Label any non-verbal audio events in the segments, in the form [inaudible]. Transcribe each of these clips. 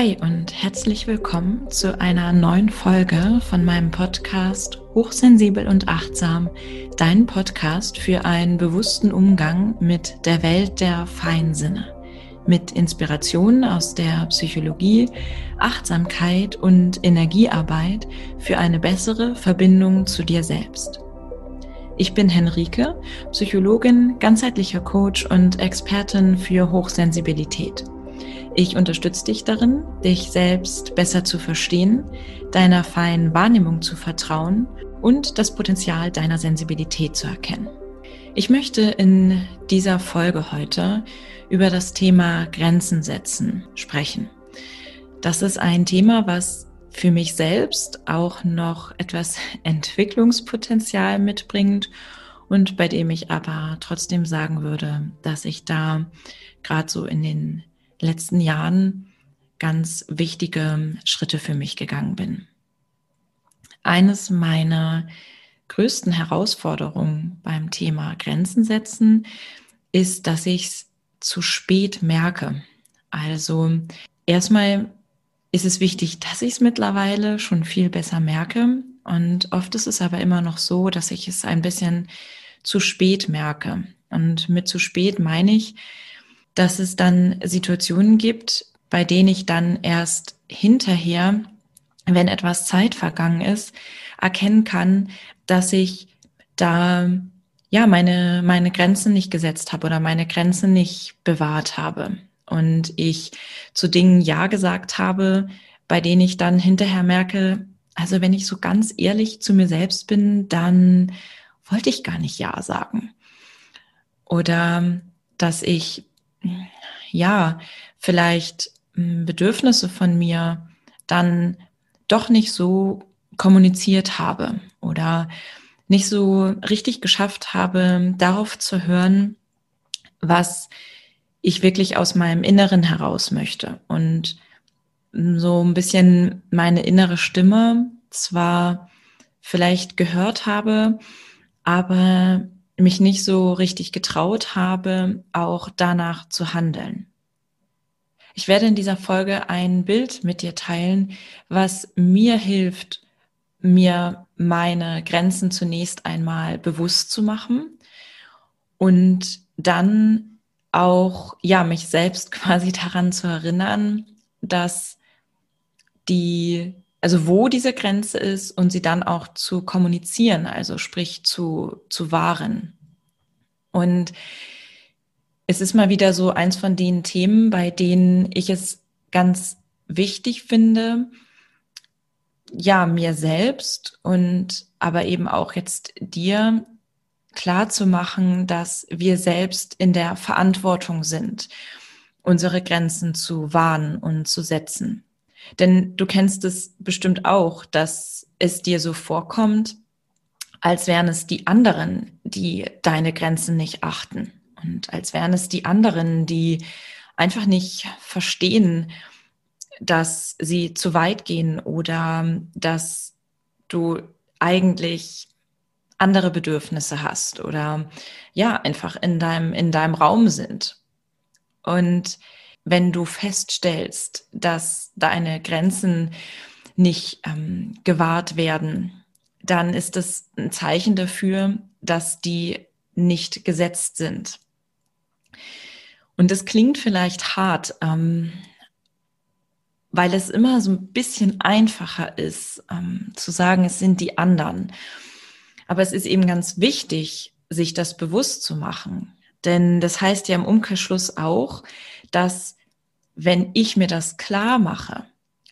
Hi und herzlich willkommen zu einer neuen Folge von meinem Podcast Hochsensibel und Achtsam, dein Podcast für einen bewussten Umgang mit der Welt der Feinsinne, mit Inspirationen aus der Psychologie, Achtsamkeit und Energiearbeit für eine bessere Verbindung zu dir selbst. Ich bin Henrike, Psychologin, ganzheitlicher Coach und Expertin für Hochsensibilität. Ich unterstütze dich darin, dich selbst besser zu verstehen, deiner feinen Wahrnehmung zu vertrauen und das Potenzial deiner Sensibilität zu erkennen. Ich möchte in dieser Folge heute über das Thema Grenzen setzen sprechen. Das ist ein Thema, was für mich selbst auch noch etwas Entwicklungspotenzial mitbringt und bei dem ich aber trotzdem sagen würde, dass ich da gerade so in den letzten Jahren ganz wichtige Schritte für mich gegangen bin. Eines meiner größten Herausforderungen beim Thema Grenzen setzen ist, dass ich es zu spät merke. Also erstmal ist es wichtig, dass ich es mittlerweile schon viel besser merke. Und oft ist es aber immer noch so, dass ich es ein bisschen zu spät merke. Und mit zu spät meine ich, dass es dann Situationen gibt, bei denen ich dann erst hinterher, wenn etwas Zeit vergangen ist, erkennen kann, dass ich da ja meine meine Grenzen nicht gesetzt habe oder meine Grenzen nicht bewahrt habe und ich zu Dingen ja gesagt habe, bei denen ich dann hinterher merke, also wenn ich so ganz ehrlich zu mir selbst bin, dann wollte ich gar nicht ja sagen. Oder dass ich ja, vielleicht hm, Bedürfnisse von mir dann doch nicht so kommuniziert habe oder nicht so richtig geschafft habe, darauf zu hören, was ich wirklich aus meinem Inneren heraus möchte. Und so ein bisschen meine innere Stimme zwar vielleicht gehört habe, aber mich nicht so richtig getraut habe, auch danach zu handeln. Ich werde in dieser Folge ein Bild mit dir teilen, was mir hilft, mir meine Grenzen zunächst einmal bewusst zu machen und dann auch, ja, mich selbst [laughs] quasi daran zu erinnern, dass die also wo diese Grenze ist und sie dann auch zu kommunizieren, also sprich zu, zu wahren. Und es ist mal wieder so eins von den Themen, bei denen ich es ganz wichtig finde, ja, mir selbst und aber eben auch jetzt dir klar zu machen, dass wir selbst in der Verantwortung sind, unsere Grenzen zu wahren und zu setzen. Denn du kennst es bestimmt auch, dass es dir so vorkommt, als wären es die anderen, die deine Grenzen nicht achten. Und als wären es die anderen, die einfach nicht verstehen, dass sie zu weit gehen oder dass du eigentlich andere Bedürfnisse hast oder ja, einfach in deinem, in deinem Raum sind. Und wenn du feststellst, dass deine Grenzen nicht ähm, gewahrt werden, dann ist das ein Zeichen dafür, dass die nicht gesetzt sind. Und das klingt vielleicht hart, ähm, weil es immer so ein bisschen einfacher ist, ähm, zu sagen, es sind die anderen. Aber es ist eben ganz wichtig, sich das bewusst zu machen. Denn das heißt ja im Umkehrschluss auch, dass wenn ich mir das klar mache,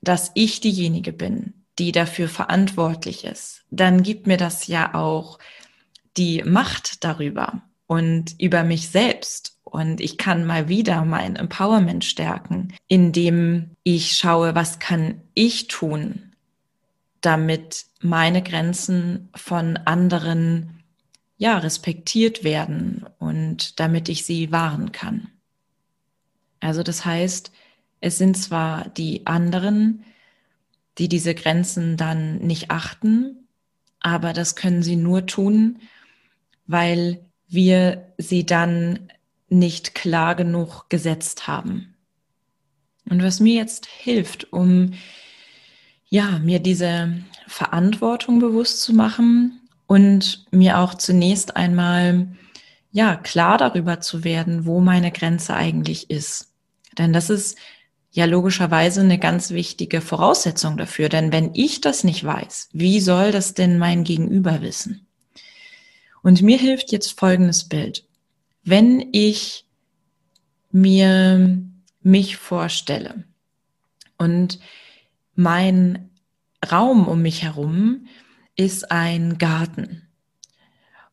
dass ich diejenige bin, die dafür verantwortlich ist, dann gibt mir das ja auch die Macht darüber und über mich selbst. Und ich kann mal wieder mein Empowerment stärken, indem ich schaue, was kann ich tun, damit meine Grenzen von anderen ja respektiert werden und damit ich sie wahren kann. Also das heißt, es sind zwar die anderen, die diese Grenzen dann nicht achten, aber das können sie nur tun, weil wir sie dann nicht klar genug gesetzt haben. Und was mir jetzt hilft, um ja, mir diese Verantwortung bewusst zu machen und mir auch zunächst einmal ja, klar darüber zu werden, wo meine Grenze eigentlich ist. Denn das ist ja logischerweise eine ganz wichtige Voraussetzung dafür. Denn wenn ich das nicht weiß, wie soll das denn mein Gegenüber wissen? Und mir hilft jetzt folgendes Bild. Wenn ich mir mich vorstelle und mein Raum um mich herum ist ein Garten.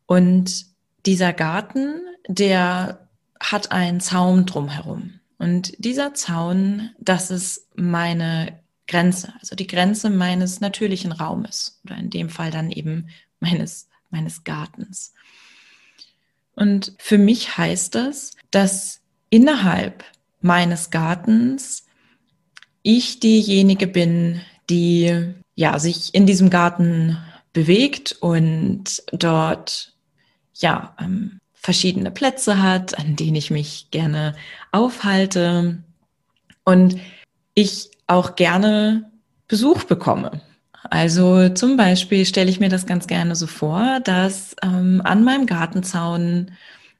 Und dieser Garten, der hat einen Zaun drumherum. Und dieser Zaun, das ist meine Grenze, also die Grenze meines natürlichen Raumes oder in dem Fall dann eben meines, meines Gartens. Und für mich heißt das, dass innerhalb meines Gartens ich diejenige bin, die ja sich in diesem Garten bewegt und dort ja ähm, verschiedene Plätze hat, an denen ich mich gerne aufhalte und ich auch gerne Besuch bekomme. Also zum Beispiel stelle ich mir das ganz gerne so vor, dass ähm, an meinem Gartenzaun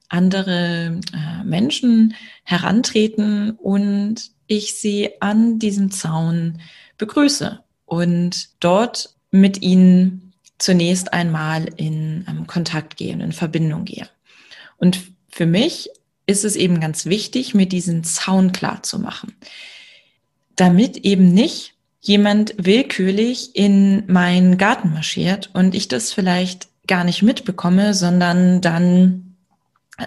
andere äh, Menschen herantreten und ich sie an diesem Zaun begrüße und dort mit ihnen zunächst einmal in ähm, Kontakt gehe und in Verbindung gehe. Und für mich ist es eben ganz wichtig, mir diesen Zaun klar zu machen, damit eben nicht jemand willkürlich in meinen Garten marschiert und ich das vielleicht gar nicht mitbekomme, sondern dann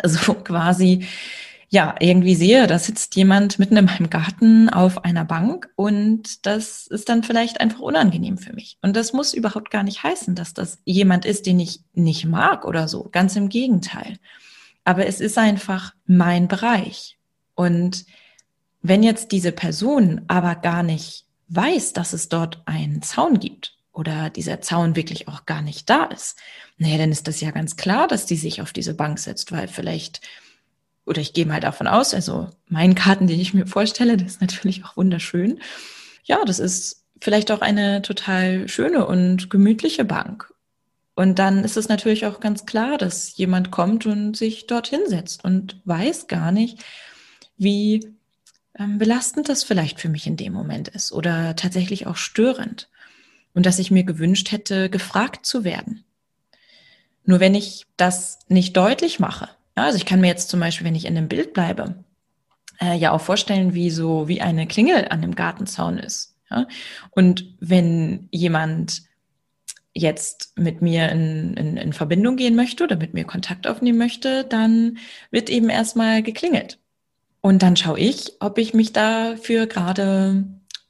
so [laughs] quasi ja, irgendwie sehe, da sitzt jemand mitten in meinem Garten auf einer Bank und das ist dann vielleicht einfach unangenehm für mich. Und das muss überhaupt gar nicht heißen, dass das jemand ist, den ich nicht mag oder so. Ganz im Gegenteil. Aber es ist einfach mein Bereich. Und wenn jetzt diese Person aber gar nicht weiß, dass es dort einen Zaun gibt oder dieser Zaun wirklich auch gar nicht da ist, naja, dann ist das ja ganz klar, dass die sich auf diese Bank setzt, weil vielleicht oder ich gehe mal davon aus, also mein Karten, den ich mir vorstelle, das ist natürlich auch wunderschön. Ja, das ist vielleicht auch eine total schöne und gemütliche Bank. Und dann ist es natürlich auch ganz klar, dass jemand kommt und sich dorthin setzt und weiß gar nicht, wie ähm, belastend das vielleicht für mich in dem Moment ist oder tatsächlich auch störend. Und dass ich mir gewünscht hätte, gefragt zu werden. Nur wenn ich das nicht deutlich mache, ja, also ich kann mir jetzt zum Beispiel, wenn ich in dem Bild bleibe, äh, ja auch vorstellen, wie so wie eine Klingel an dem Gartenzaun ist. Ja? Und wenn jemand jetzt mit mir in, in, in Verbindung gehen möchte oder mit mir Kontakt aufnehmen möchte, dann wird eben erstmal geklingelt. Und dann schaue ich, ob ich mich dafür gerade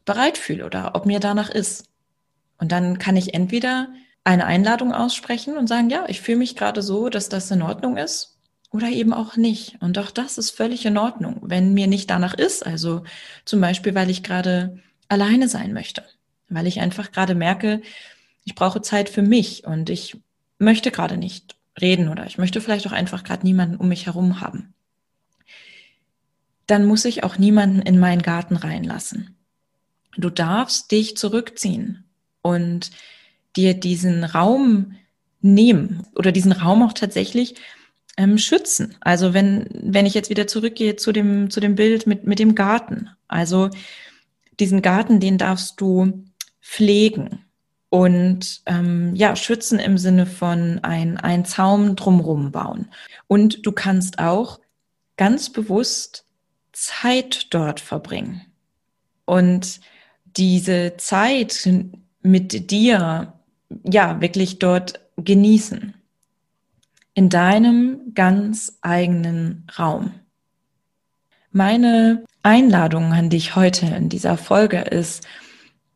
bereit fühle oder ob mir danach ist. Und dann kann ich entweder eine Einladung aussprechen und sagen, ja, ich fühle mich gerade so, dass das in Ordnung ist oder eben auch nicht. Und auch das ist völlig in Ordnung, wenn mir nicht danach ist. Also zum Beispiel, weil ich gerade alleine sein möchte, weil ich einfach gerade merke, ich brauche Zeit für mich und ich möchte gerade nicht reden oder ich möchte vielleicht auch einfach gerade niemanden um mich herum haben. Dann muss ich auch niemanden in meinen Garten reinlassen. Du darfst dich zurückziehen und dir diesen Raum nehmen oder diesen Raum auch tatsächlich ähm, schützen. Also wenn, wenn ich jetzt wieder zurückgehe zu dem, zu dem Bild mit, mit dem Garten. Also diesen Garten, den darfst du pflegen und ähm, ja, schützen im Sinne von ein, ein Zaum drumrum bauen. Und du kannst auch ganz bewusst Zeit dort verbringen. Und diese Zeit mit dir, ja, wirklich dort genießen in deinem ganz eigenen Raum. Meine Einladung an dich heute in dieser Folge ist,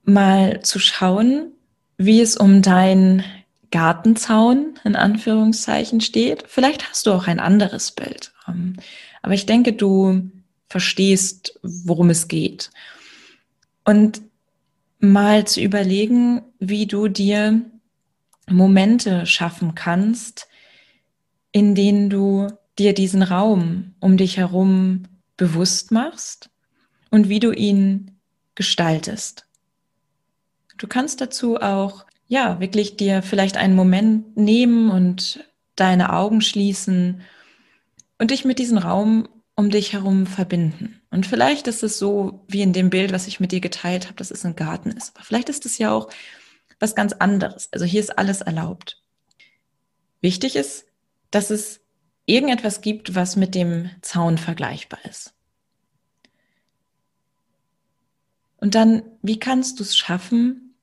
mal zu schauen, wie es um dein Gartenzaun in Anführungszeichen steht. Vielleicht hast du auch ein anderes Bild. Ähm, aber ich denke, du verstehst, worum es geht. Und mal zu überlegen, wie du dir Momente schaffen kannst, in denen du dir diesen Raum um dich herum bewusst machst und wie du ihn gestaltest. Du kannst dazu auch, ja, wirklich dir vielleicht einen Moment nehmen und deine Augen schließen und dich mit diesem Raum um dich herum verbinden. Und vielleicht ist es so, wie in dem Bild, was ich mit dir geteilt habe, dass es ein Garten ist. Aber vielleicht ist es ja auch was ganz anderes. Also hier ist alles erlaubt. Wichtig ist, dass es irgendetwas gibt, was mit dem Zaun vergleichbar ist. Und dann, wie kannst du es schaffen,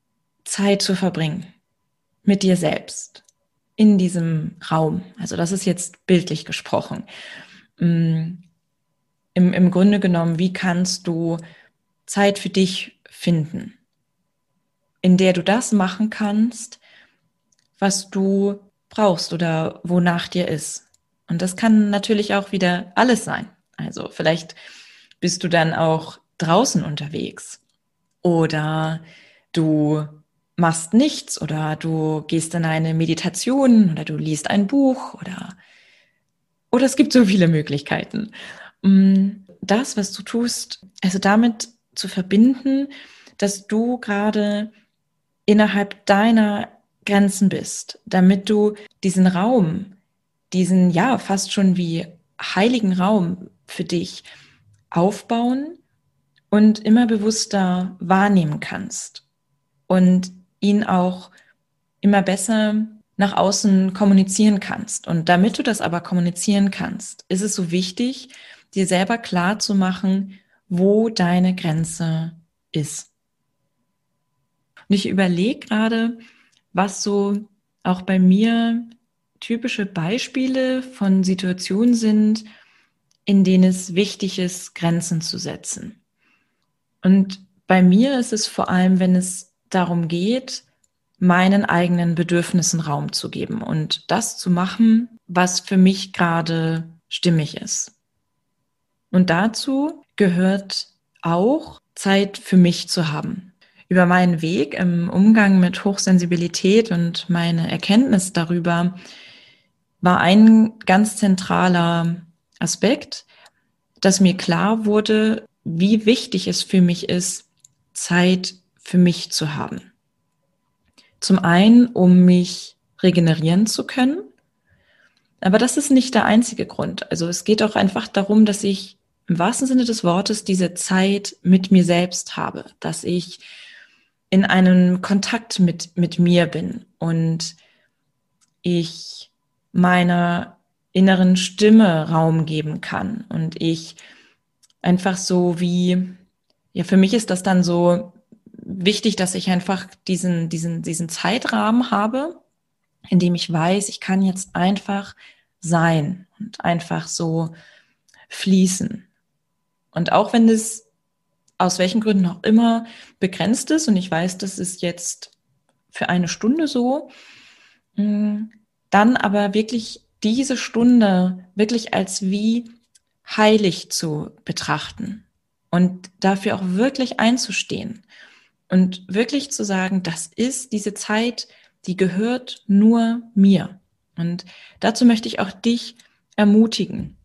Zeit zu verbringen mit dir selbst in diesem Raum? Also das ist jetzt bildlich gesprochen. Mm, Im, Im Grunde genommen, wie kannst du Zeit für dich finden, in der du das machen kannst, was du brauchst oder wonach dir ist. Und das kann natürlich auch wieder alles sein. Also vielleicht bist du dann auch draußen unterwegs oder du machst nichts oder du gehst in eine Meditation oder du liest ein Buch oder, oder es gibt so viele Möglichkeiten. Mm, das, was du tust, also damit zu verbinden, dass du gerade innerhalb deiner Grenzen bist, damit du diesen Raum, diesen ja fast schon wie heiligen Raum für dich aufbauen und immer bewusster wahrnehmen kannst und ihn auch immer besser nach außen kommunizieren kannst. Und damit du das aber kommunizieren kannst, ist es so wichtig, dir selber klar zu machen, wo deine Grenze ist. Und ich überlege gerade, was so auch bei mir typische Beispiele von Situationen sind, in denen es wichtig ist, Grenzen zu setzen. Und bei mir ist es vor allem, wenn es darum geht, meinen eigenen Bedürfnissen Raum zu geben und das zu machen, was für mich gerade stimmig ist. Und dazu gehört auch Zeit für mich zu haben. Über meinen Weg im Umgang mit Hochsensibilität und meine Erkenntnis darüber war ein ganz zentraler Aspekt, dass mir klar wurde, wie wichtig es für mich ist, Zeit für mich zu haben. Zum einen, um mich regenerieren zu können. Aber das ist nicht der einzige Grund. Also es geht auch einfach darum, dass ich im wahrsten Sinne des Wortes diese Zeit mit mir selbst habe, dass ich in einem Kontakt mit, mit mir bin und ich meiner inneren Stimme Raum geben kann und ich einfach so wie, ja, für mich ist das dann so wichtig, dass ich einfach diesen, diesen, diesen Zeitrahmen habe, in dem ich weiß, ich kann jetzt einfach sein und einfach so fließen. Und auch wenn es aus welchen Gründen auch immer begrenzt ist und ich weiß, das ist jetzt für eine Stunde so, mm, dann aber wirklich diese Stunde wirklich als wie heilig zu betrachten und dafür auch wirklich einzustehen und wirklich zu sagen, das ist diese Zeit, die gehört nur mir. Und dazu möchte ich auch dich ermutigen,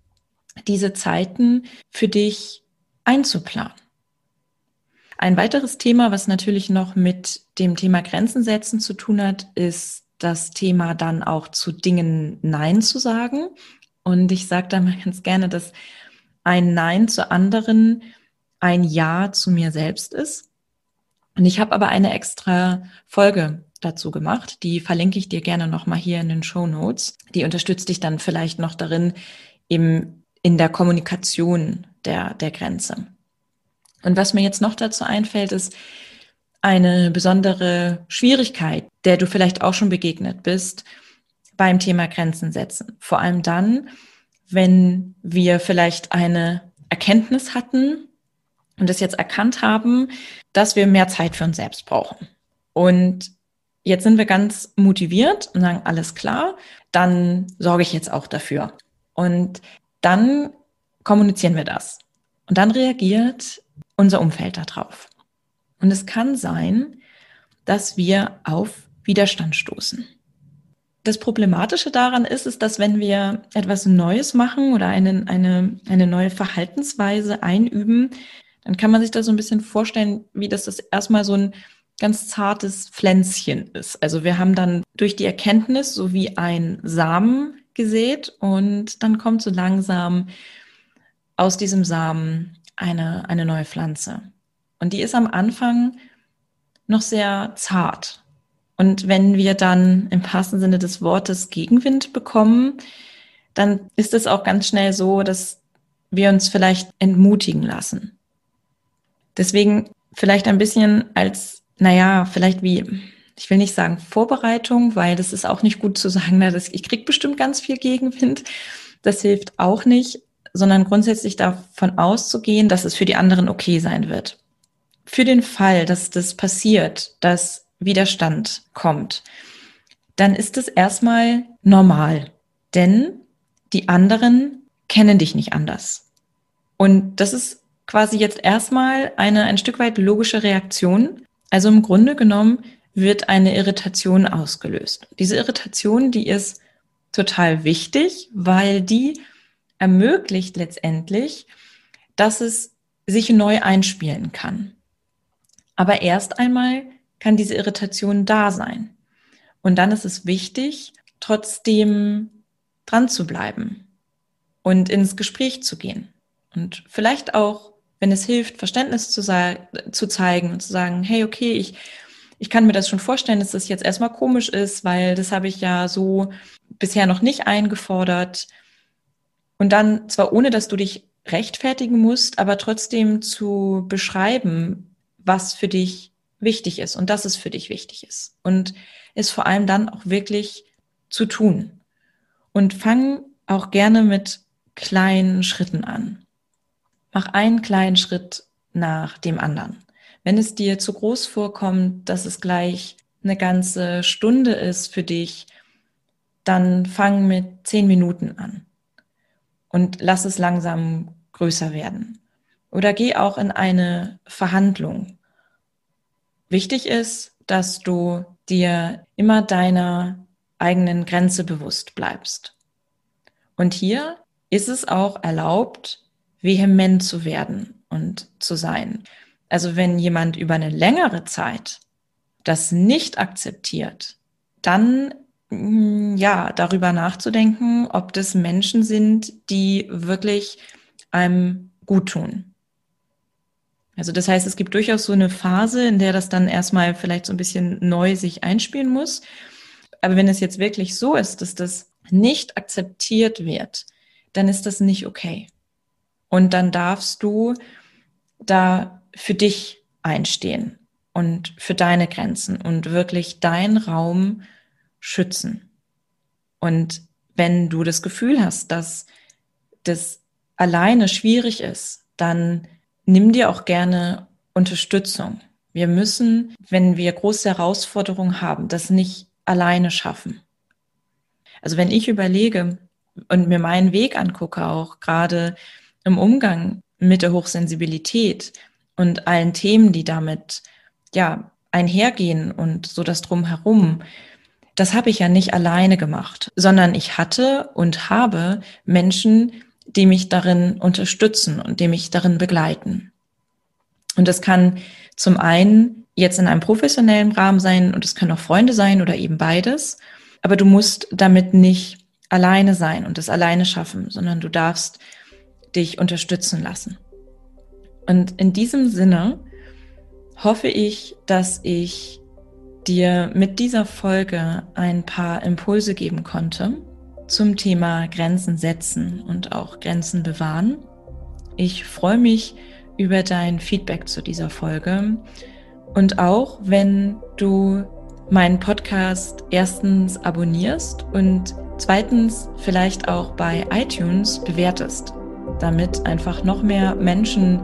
diese Zeiten für dich einzuplanen. Ein weiteres Thema, was natürlich noch mit dem Thema Grenzen setzen zu tun hat, ist das Thema dann auch zu Dingen Nein zu sagen. Und ich sage da mal ganz gerne, dass ein Nein zu anderen ein Ja zu mir selbst ist. Und ich habe aber eine extra Folge dazu gemacht, die verlinke ich dir gerne nochmal hier in den Show Notes. Die unterstützt dich dann vielleicht noch darin, eben in der Kommunikation der, der Grenze. Und was mir jetzt noch dazu einfällt, ist eine besondere Schwierigkeit, der du vielleicht auch schon begegnet bist beim Thema Grenzen setzen. Vor allem dann, wenn wir vielleicht eine Erkenntnis hatten und es jetzt erkannt haben, dass wir mehr Zeit für uns selbst brauchen. Und jetzt sind wir ganz motiviert und sagen, alles klar, dann sorge ich jetzt auch dafür. Und dann kommunizieren wir das. Und dann reagiert unser Umfeld darauf. Und es kann sein, dass wir auf Widerstand stoßen. Das Problematische daran ist, ist, dass wenn wir etwas Neues machen oder eine, eine, eine neue Verhaltensweise einüben, dann kann man sich das so ein bisschen vorstellen, wie das das erstmal so ein ganz zartes Pflänzchen ist. Also wir haben dann durch die Erkenntnis so wie ein Samen gesät und dann kommt so langsam aus diesem Samen eine, eine neue Pflanze. Und die ist am Anfang noch sehr zart. Und wenn wir dann im wahrsten Sinne des Wortes Gegenwind bekommen, dann ist es auch ganz schnell so, dass wir uns vielleicht entmutigen lassen. Deswegen vielleicht ein bisschen als, naja, vielleicht wie, ich will nicht sagen Vorbereitung, weil das ist auch nicht gut zu sagen, na, das, ich krieg bestimmt ganz viel Gegenwind. Das hilft auch nicht, sondern grundsätzlich davon auszugehen, dass es für die anderen okay sein wird. Für den Fall, dass das passiert, dass Widerstand kommt, dann ist es erstmal normal, denn die anderen kennen dich nicht anders. Und das ist quasi jetzt erstmal eine ein Stück weit logische Reaktion. Also im Grunde genommen wird eine Irritation ausgelöst. Diese Irritation, die ist total wichtig, weil die ermöglicht letztendlich, dass es sich neu einspielen kann. Aber erst einmal kann diese Irritation da sein. Und dann ist es wichtig, trotzdem dran zu bleiben und ins Gespräch zu gehen. Und vielleicht auch, wenn es hilft, Verständnis zu, zu zeigen und zu sagen, hey, okay, ich, ich kann mir das schon vorstellen, dass das jetzt erstmal komisch ist, weil das habe ich ja so bisher noch nicht eingefordert. Und dann zwar ohne, dass du dich rechtfertigen musst, aber trotzdem zu beschreiben, was für dich wichtig ist und dass es für dich wichtig ist. Und es vor allem dann auch wirklich zu tun. Und fang auch gerne mit kleinen Schritten an. Mach einen kleinen Schritt nach dem anderen. Wenn es dir zu groß vorkommt, dass es gleich eine ganze Stunde ist für dich, dann fang mit zehn Minuten an und lass es langsam größer werden. Oder geh auch in eine Verhandlung. Wichtig ist, dass du dir immer deiner eigenen Grenze bewusst bleibst. Und hier ist es auch erlaubt, vehement zu werden und zu sein. Also wenn jemand über eine längere Zeit das nicht akzeptiert, dann ja, darüber nachzudenken, ob das Menschen sind, die wirklich einem gut tun. Also das heißt, es gibt durchaus so eine Phase, in der das dann erstmal vielleicht so ein bisschen neu sich einspielen muss. Aber wenn es jetzt wirklich so ist, dass das nicht akzeptiert wird, dann ist das nicht okay. Und dann darfst du da für dich einstehen und für deine Grenzen und wirklich deinen Raum schützen. Und wenn du das Gefühl hast, dass das alleine schwierig ist, dann nimm dir auch gerne Unterstützung. Wir müssen, wenn wir große Herausforderungen haben, das nicht alleine schaffen. Also wenn ich überlege und mir meinen Weg angucke, auch gerade im Umgang mit der Hochsensibilität und allen Themen, die damit ja einhergehen und so das drumherum, das habe ich ja nicht alleine gemacht, sondern ich hatte und habe Menschen, die mich darin unterstützen und die mich darin begleiten. Und das kann zum einen jetzt in einem professionellen Rahmen sein und es können auch Freunde sein oder eben beides. Aber du musst damit nicht alleine sein und es alleine schaffen, sondern du darfst dich unterstützen lassen. Und in diesem Sinne hoffe ich, dass ich dir mit dieser Folge ein paar Impulse geben konnte zum Thema Grenzen setzen und auch Grenzen bewahren. Ich freue mich über dein Feedback zu dieser Folge und auch wenn du meinen Podcast erstens abonnierst und zweitens vielleicht auch bei iTunes bewertest, damit einfach noch mehr Menschen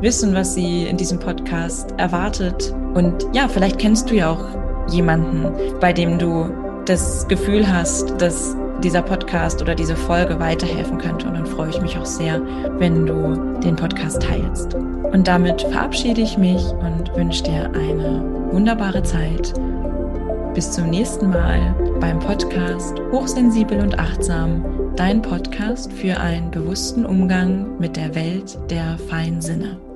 wissen, was sie in diesem Podcast erwartet. Und ja, vielleicht kennst du ja auch jemanden, bei dem du das Gefühl hast, dass dieser Podcast oder diese Folge weiterhelfen könnte. Und dann freue ich mich auch sehr, wenn du den Podcast teilst. Und damit verabschiede ich mich und wünsche dir eine wunderbare Zeit. Bis zum nächsten Mal beim Podcast Hochsensibel und Achtsam, dein Podcast für einen bewussten Umgang mit der Welt der feinen Sinne.